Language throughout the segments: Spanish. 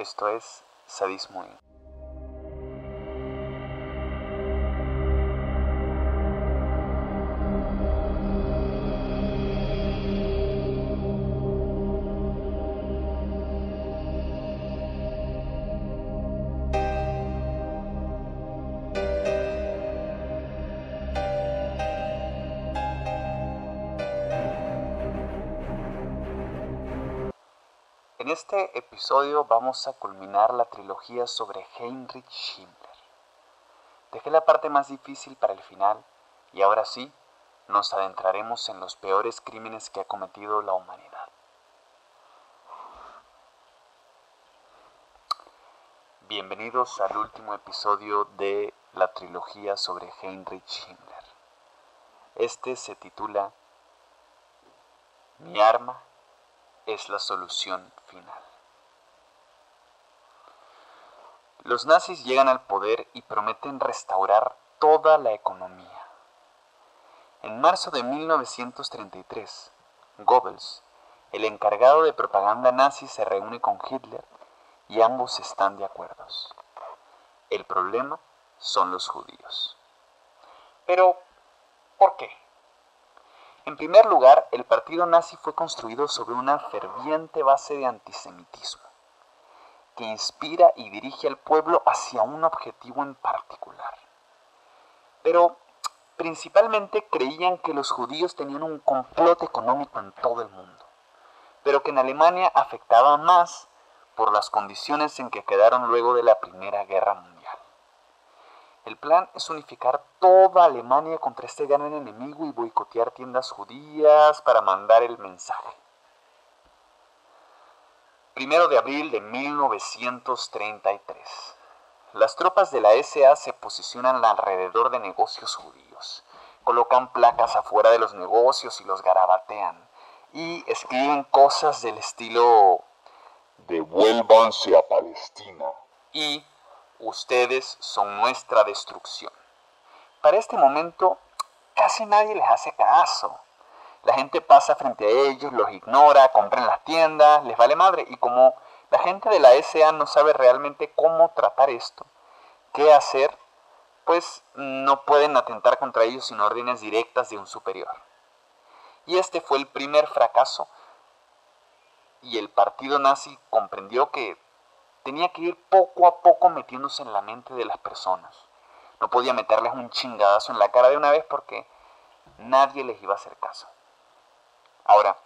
Esto es Sadismo En este episodio vamos a culminar la trilogía sobre Heinrich Himmler. Dejé la parte más difícil para el final y ahora sí nos adentraremos en los peores crímenes que ha cometido la humanidad. Bienvenidos al último episodio de la trilogía sobre Heinrich Himmler. Este se titula Mi arma es la solución final. Los nazis llegan al poder y prometen restaurar toda la economía. En marzo de 1933, Goebbels, el encargado de propaganda nazi, se reúne con Hitler y ambos están de acuerdo. El problema son los judíos. Pero, ¿por qué? En primer lugar, el partido nazi fue construido sobre una ferviente base de antisemitismo, que inspira y dirige al pueblo hacia un objetivo en particular. Pero principalmente creían que los judíos tenían un complot económico en todo el mundo, pero que en Alemania afectaba más por las condiciones en que quedaron luego de la Primera Guerra Mundial. El plan es unificar toda Alemania contra este gran enemigo y boicotear tiendas judías para mandar el mensaje. Primero de abril de 1933. Las tropas de la SA se posicionan alrededor de negocios judíos. Colocan placas afuera de los negocios y los garabatean. Y escriben cosas del estilo Devuélvanse a Palestina. Y ustedes son nuestra destrucción. Para este momento casi nadie les hace caso. La gente pasa frente a ellos, los ignora, compra en las tiendas, les vale madre. Y como la gente de la SA no sabe realmente cómo tratar esto, qué hacer, pues no pueden atentar contra ellos sin órdenes directas de un superior. Y este fue el primer fracaso. Y el partido nazi comprendió que tenía que ir poco a poco metiéndose en la mente de las personas. No podía meterles un chingadazo en la cara de una vez porque nadie les iba a hacer caso. Ahora,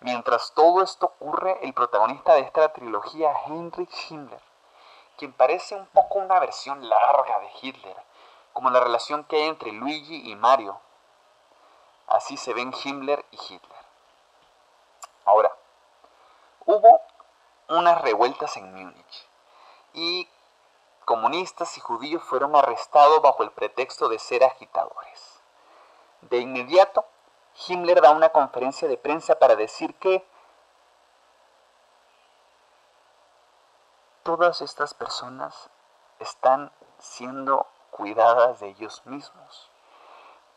mientras todo esto ocurre, el protagonista de esta trilogía, Heinrich Himmler, quien parece un poco una versión larga de Hitler, como la relación que hay entre Luigi y Mario. Así se ven Himmler y Hitler. Ahora, hubo unas revueltas en Múnich y comunistas y judíos fueron arrestados bajo el pretexto de ser agitadores. De inmediato, Himmler da una conferencia de prensa para decir que todas estas personas están siendo cuidadas de ellos mismos.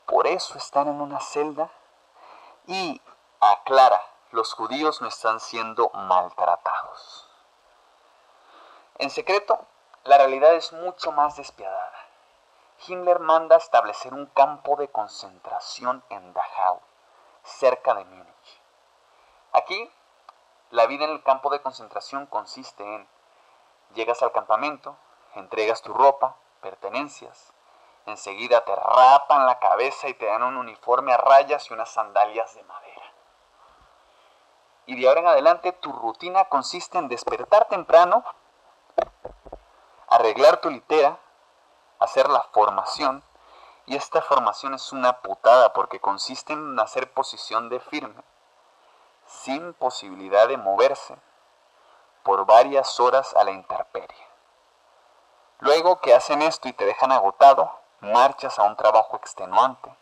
Por eso están en una celda y aclara los judíos no están siendo maltratados. En secreto, la realidad es mucho más despiadada. Himmler manda establecer un campo de concentración en Dachau, cerca de Múnich. Aquí, la vida en el campo de concentración consiste en llegas al campamento, entregas tu ropa, pertenencias, enseguida te rapan la cabeza y te dan un uniforme a rayas y unas sandalias de madera. Y de ahora en adelante tu rutina consiste en despertar temprano, arreglar tu litera, hacer la formación. Y esta formación es una putada porque consiste en hacer posición de firme, sin posibilidad de moverse, por varias horas a la intemperie. Luego que hacen esto y te dejan agotado, marchas a un trabajo extenuante.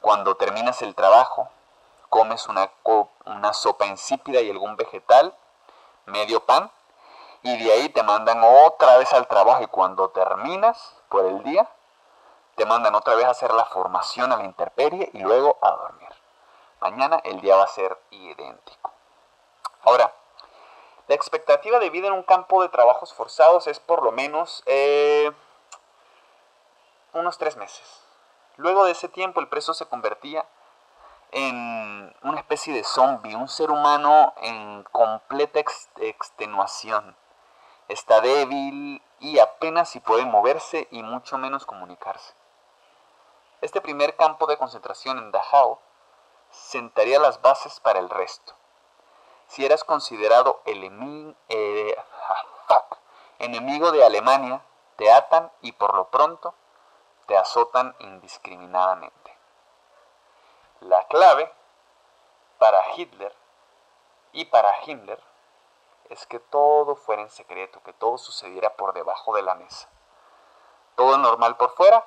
Cuando terminas el trabajo, comes una, una sopa insípida y algún vegetal, medio pan, y de ahí te mandan otra vez al trabajo y cuando terminas por el día, te mandan otra vez a hacer la formación a la intemperie y luego a dormir. Mañana el día va a ser idéntico. Ahora, La expectativa de vida en un campo de trabajos forzados es por lo menos eh, unos tres meses. Luego de ese tiempo el preso se convertía en una especie de zombie, un ser humano en completa extenuación. Está débil y apenas si puede moverse y mucho menos comunicarse. Este primer campo de concentración en Dachau sentaría las bases para el resto. Si eras considerado eh, ah, enemigo de Alemania, te atan y por lo pronto te azotan indiscriminadamente. La clave para Hitler y para Himmler es que todo fuera en secreto, que todo sucediera por debajo de la mesa. Todo normal por fuera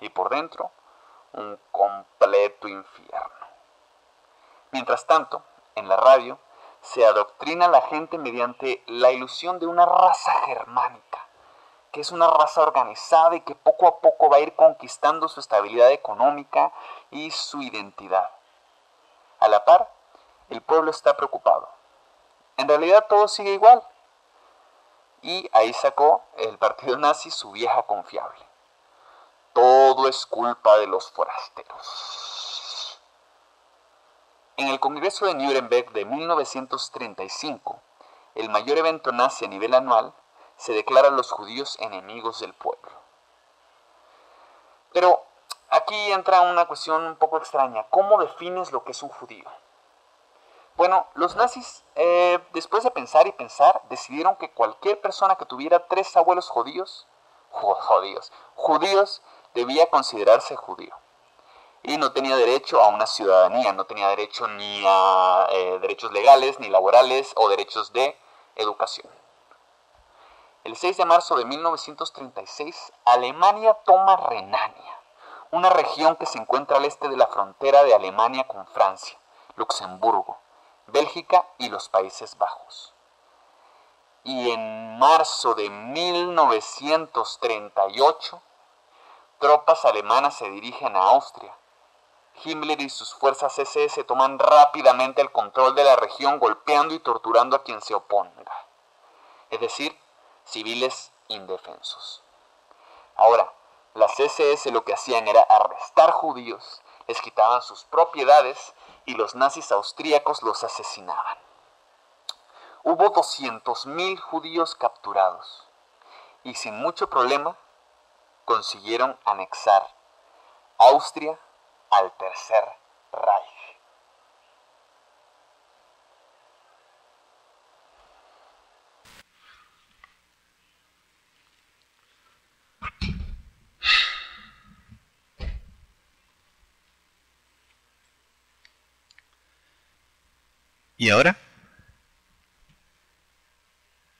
y por dentro un completo infierno. Mientras tanto, en la radio se adoctrina a la gente mediante la ilusión de una raza germánica, que es una raza organizada y que poco a poco va a ir conquistando su estabilidad económica y su identidad. A la par, el pueblo está preocupado. En realidad todo sigue igual. Y ahí sacó el partido nazi su vieja confiable. Todo es culpa de los forasteros. En el Congreso de Nuremberg de 1935, el mayor evento nazi a nivel anual, se declara a los judíos enemigos del pueblo. Pero aquí entra una cuestión un poco extraña. ¿Cómo defines lo que es un judío? Bueno, los nazis, eh, después de pensar y pensar, decidieron que cualquier persona que tuviera tres abuelos judíos, judíos, judíos, debía considerarse judío. Y no tenía derecho a una ciudadanía, no tenía derecho ni a eh, derechos legales, ni laborales o derechos de educación. El 6 de marzo de 1936, Alemania toma Renania, una región que se encuentra al este de la frontera de Alemania con Francia, Luxemburgo, Bélgica y los Países Bajos. Y en marzo de 1938, tropas alemanas se dirigen a Austria. Himmler y sus fuerzas SS toman rápidamente el control de la región golpeando y torturando a quien se oponga. Es decir, civiles indefensos. Ahora, las SS lo que hacían era arrestar judíos, les quitaban sus propiedades y los nazis austríacos los asesinaban. Hubo 200.000 judíos capturados y sin mucho problema consiguieron anexar Austria al Tercer Reich. ¿Y ahora?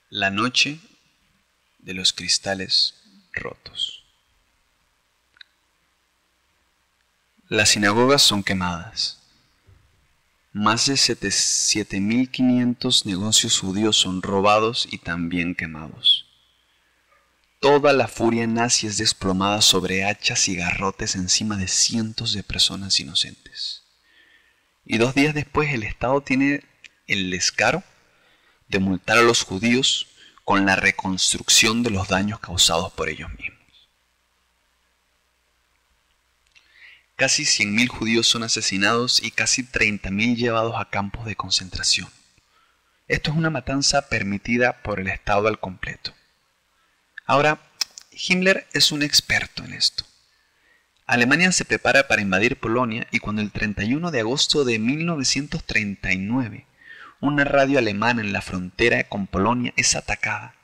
La noche de los cristales rotos. Las sinagogas son quemadas. Más de 7.500 negocios judíos son robados y también quemados. Toda la furia nazi es desplomada sobre hachas y garrotes encima de cientos de personas inocentes. Y dos días después el Estado tiene el descaro de multar a los judíos con la reconstrucción de los daños causados por ellos mismos. Casi 100.000 judíos son asesinados y casi 30.000 llevados a campos de concentración. Esto es una matanza permitida por el Estado al completo. Ahora, Himmler es un experto en esto. Alemania se prepara para invadir Polonia y cuando el 31 de agosto de 1939 una radio alemana en la frontera con Polonia es atacada.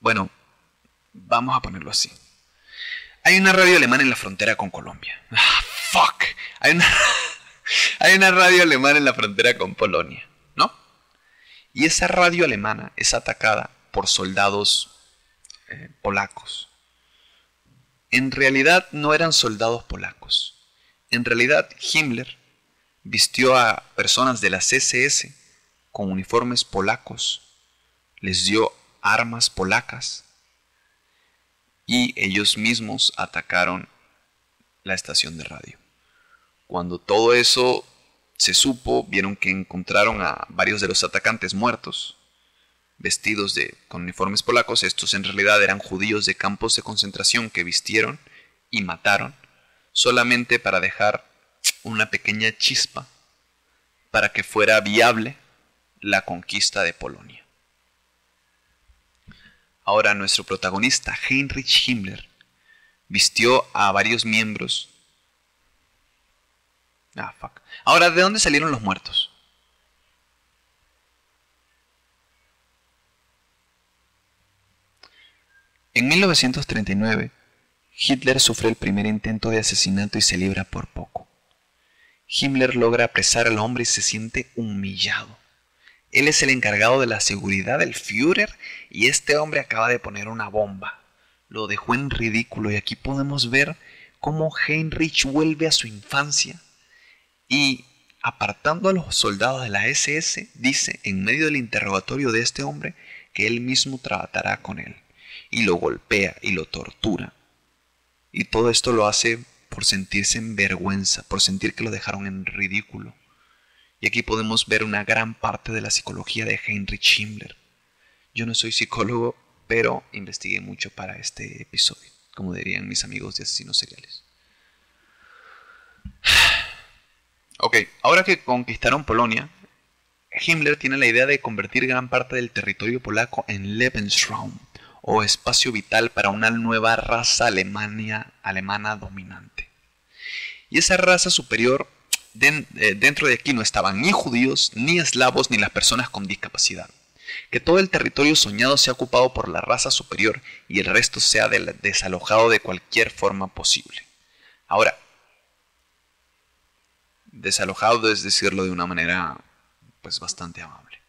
Bueno, vamos a ponerlo así. Hay una radio alemana en la frontera con Colombia. Ah, fuck. Hay una, radio alemana en la frontera con Polonia, ¿no? Y esa radio alemana es atacada por soldados eh, polacos. En realidad no eran soldados polacos. En realidad Himmler vistió a personas de la CSS con uniformes polacos, les dio armas polacas y ellos mismos atacaron la estación de radio. Cuando todo eso se supo, vieron que encontraron a varios de los atacantes muertos, vestidos de, con uniformes polacos. Estos en realidad eran judíos de campos de concentración que vistieron y mataron solamente para dejar una pequeña chispa para que fuera viable la conquista de Polonia. Ahora nuestro protagonista, Heinrich Himmler, vistió a varios miembros. Ah, fuck. Ahora, ¿de dónde salieron los muertos? En 1939, Hitler sufre el primer intento de asesinato y se libra por poco. Himmler logra apresar al hombre y se siente humillado. Él es el encargado de la seguridad del Führer y este hombre acaba de poner una bomba. Lo dejó en ridículo y aquí podemos ver cómo Heinrich vuelve a su infancia y apartando a los soldados de la SS dice en medio del interrogatorio de este hombre que él mismo tratará con él y lo golpea y lo tortura. Y todo esto lo hace por sentirse en vergüenza, por sentir que lo dejaron en ridículo. Y aquí podemos ver una gran parte de la psicología de Heinrich Himmler. Yo no soy psicólogo, pero investigué mucho para este episodio, como dirían mis amigos de asesinos seriales. Ok, ahora que conquistaron Polonia, Himmler tiene la idea de convertir gran parte del territorio polaco en Lebensraum, o espacio vital para una nueva raza alemania, alemana dominante. Y esa raza superior eh, dentro de aquí no estaban ni judíos, ni eslavos, ni las personas con discapacidad. Que todo el territorio soñado sea ocupado por la raza superior y el resto sea desalojado de cualquier forma posible. Ahora, desalojado es decirlo de una manera pues bastante amable.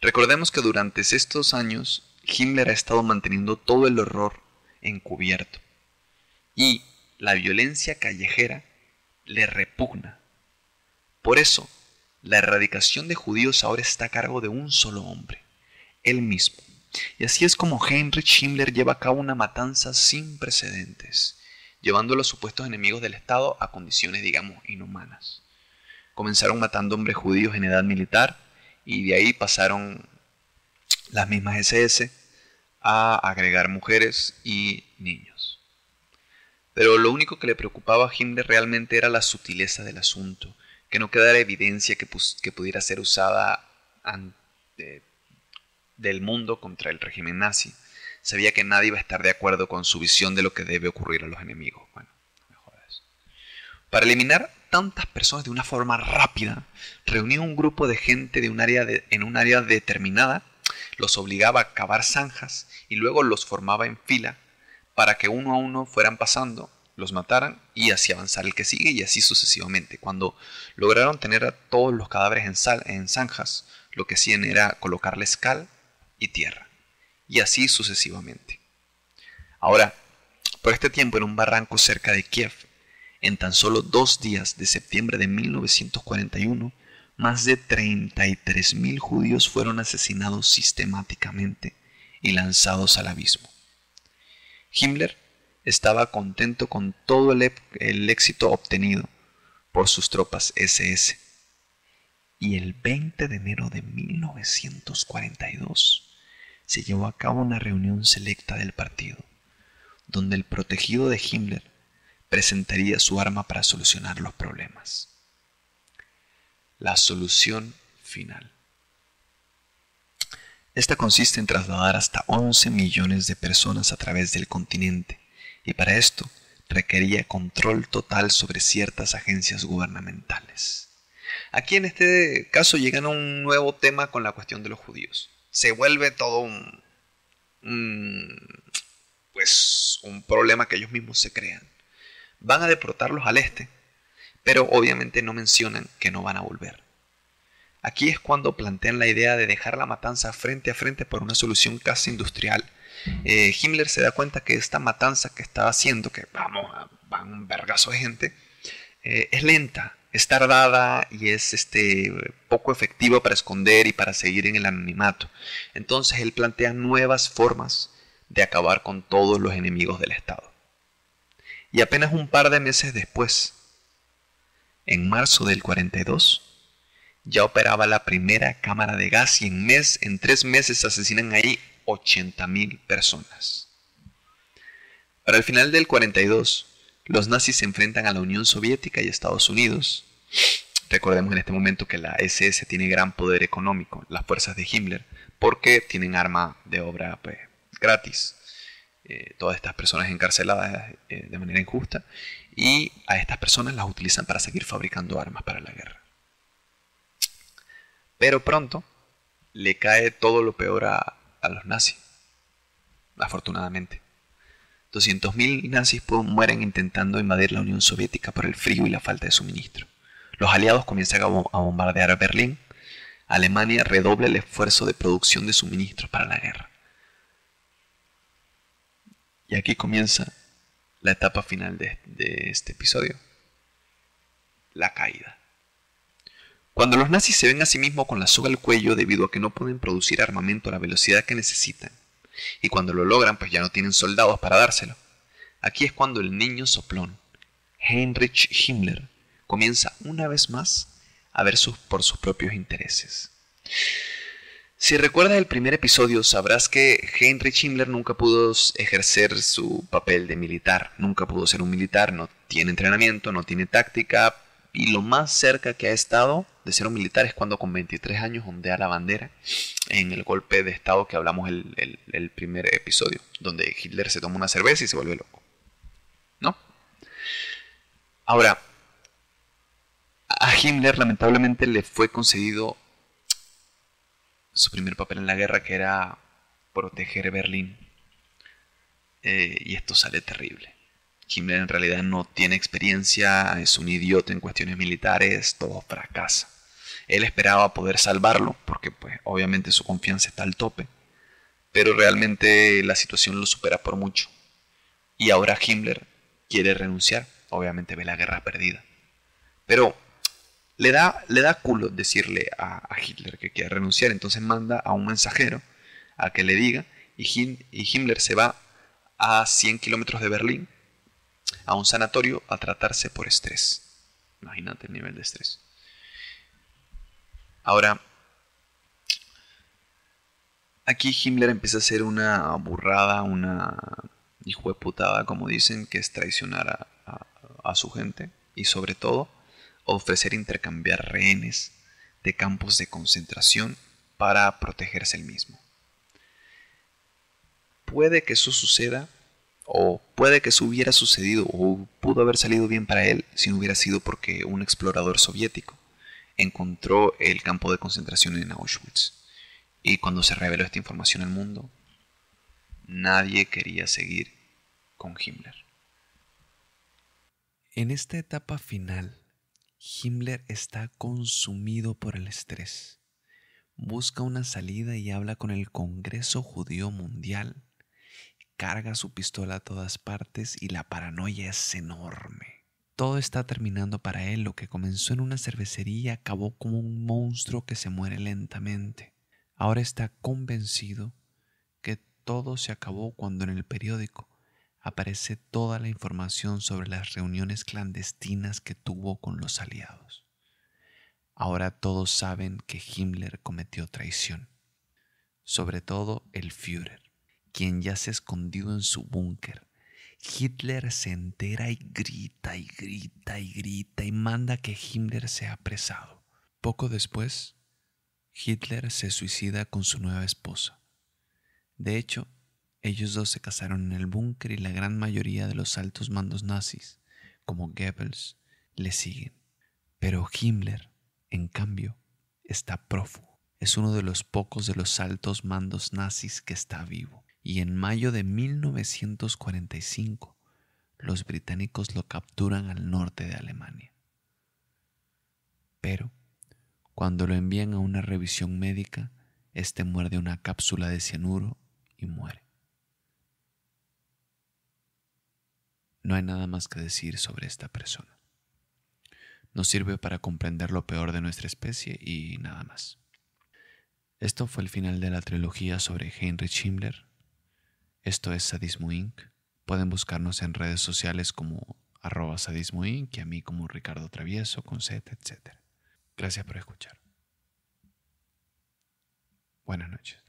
Recordemos que durante estos años Himmler ha estado manteniendo todo el horror encubierto y la violencia callejera le repugna. Por eso, la erradicación de judíos ahora está a cargo de un solo hombre, él mismo. Y así es como Heinrich Himmler lleva a cabo una matanza sin precedentes, llevando a los supuestos enemigos del Estado a condiciones, digamos, inhumanas. Comenzaron matando hombres judíos en edad militar y de ahí pasaron las mismas SS a agregar mujeres y niños. Pero lo único que le preocupaba a Himmler realmente era la sutileza del asunto, que no quedara evidencia que, pudiera ser usada del mundo contra el régimen nazi. Sabía que nadie iba a estar de acuerdo con su visión de lo que debe ocurrir a los enemigos. Bueno, Para eliminar tantas personas de una forma rápida, reunió un grupo de gente de un área en un área determinada, los obligaba a cavar zanjas y luego los formaba en fila para que uno a uno fueran pasando, los mataran y así avanzar el que sigue y así sucesivamente. Cuando lograron tener a todos los cadáveres en, en zanjas, lo que hacían era colocarles cal y tierra y así sucesivamente. Ahora, por este tiempo en un barranco cerca de Kiev, en tan solo dos días de septiembre de 1941, más de 33.000 judíos fueron asesinados sistemáticamente y lanzados al abismo. Himmler estaba contento con todo el, éxito obtenido por sus tropas SS. Y el 20 de enero de 1942 se llevó a cabo una reunión selecta del partido, donde el protegido de Himmler presentaría su arma para solucionar los problemas. La solución final. Esta consiste en trasladar hasta 11 millones de personas a través del continente y para esto requería control total sobre ciertas agencias gubernamentales. Aquí en este caso llegan a un nuevo tema con la cuestión de los judíos. Se vuelve todo un, pues un problema que ellos mismos se crean. Van a deportarlos al este, pero obviamente no mencionan que no van a volver. Aquí es cuando plantean la idea de dejar la matanza frente a frente por una solución casi industrial. Eh, Himmler se da cuenta que esta matanza que está haciendo, que vamos, van un vergazo de gente, eh, es lenta, es tardada y es este, poco efectiva para esconder y para seguir en el anonimato. Entonces él plantea nuevas formas de acabar con todos los enemigos del Estado. Y apenas un par de meses después, en marzo del 42, ya operaba la primera cámara de gas y en, mes, en tres meses asesinan ahí 80.000 personas. Para el final del 42, los nazis se enfrentan a la Unión Soviética y Estados Unidos. Recordemos en este momento que la SS tiene gran poder económico, las fuerzas de Himmler, porque tienen arma de obra pues, gratis. Eh, todas estas personas encarceladas eh, de manera injusta y a estas personas las utilizan para seguir fabricando armas para la guerra. Pero pronto le cae todo lo peor a, los nazis, afortunadamente. 200.000 nazis mueren intentando invadir la Unión Soviética por el frío y la falta de suministro. Los aliados comienzan a bombardear Berlín. Alemania redobla el esfuerzo de producción de suministros para la guerra. Y aquí comienza la etapa final de, este episodio. La caída. Cuando los nazis se ven a sí mismos con la soga al cuello debido a que no pueden producir armamento a la velocidad que necesitan, y cuando lo logran pues ya no tienen soldados para dárselo, aquí es cuando el niño soplón, Heinrich Himmler, comienza una vez más a ver por sus propios intereses. Si recuerdas el primer episodio, sabrás que Heinrich Himmler nunca pudo ejercer su papel de militar, nunca pudo ser un militar, no tiene entrenamiento, no tiene táctica, y lo más cerca que ha estado de ser un militar es cuando con 23 años ondea la bandera en el golpe de estado que hablamos el, el, primer episodio, donde Hitler se toma una cerveza y se vuelve loco. ¿No? Ahora, a Himmler lamentablemente le fue concedido su primer papel en la guerra, que era proteger Berlín. Eh, y esto sale terrible. Himmler en realidad no tiene experiencia, es un idiota en cuestiones militares, todo fracasa. Él esperaba poder salvarlo, porque pues obviamente su confianza está al tope, pero realmente la situación lo supera por mucho. Y ahora Himmler quiere renunciar, obviamente ve la guerra perdida. Pero le da, le da culo decirle a, Hitler que quiere renunciar, entonces manda a un mensajero a que le diga, y, y Himmler se va a 100 kilómetros de Berlín a un sanatorio a tratarse por estrés. Imagínate el nivel de estrés. Ahora, aquí Himmler empieza a hacer una burrada, una hijo de putada, como dicen, que es traicionar a, a su gente y sobre todo ofrecer intercambiar rehenes de campos de concentración para protegerse el mismo. Puede que eso suceda o puede que eso hubiera sucedido o pudo haber salido bien para él si no hubiera sido porque un explorador soviético encontró el campo de concentración en Auschwitz. Y cuando se reveló esta información al mundo, nadie quería seguir con Himmler. En esta etapa final, Himmler está consumido por el estrés. Busca una salida y habla con el Congreso Judío Mundial carga su pistola a todas partes y la paranoia es enorme. Todo está terminando para él. Lo que comenzó en una cervecería acabó como un monstruo que se muere lentamente. Ahora está convencido que todo se acabó cuando en el periódico aparece toda la información sobre las reuniones clandestinas que tuvo con los aliados. Ahora todos saben que Himmler cometió traición, sobre todo el Führer quien ya se escondido en su búnker. Hitler se entera y grita y grita y grita y manda que Himmler sea apresado. Poco después, Hitler se suicida con su nueva esposa. De hecho, ellos dos se casaron en el búnker y la gran mayoría de los altos mandos nazis, como Goebbels, le siguen. Pero Himmler, en cambio, está prófugo. Es uno de los pocos de los altos mandos nazis que está vivo y en mayo de 1945 los británicos lo capturan al norte de Alemania. Pero cuando lo envían a una revisión médica, este muerde una cápsula de cianuro y muere. No hay nada más que decir sobre esta persona. Nos sirve para comprender lo peor de nuestra especie y nada más. Esto fue el final de la trilogía sobre Heinrich Himmler, esto es Sadismo Inc. Pueden buscarnos en redes sociales como arroba sadismo inc, y a mí como Ricardo Travieso con Z, etc. Gracias por escuchar. Buenas noches.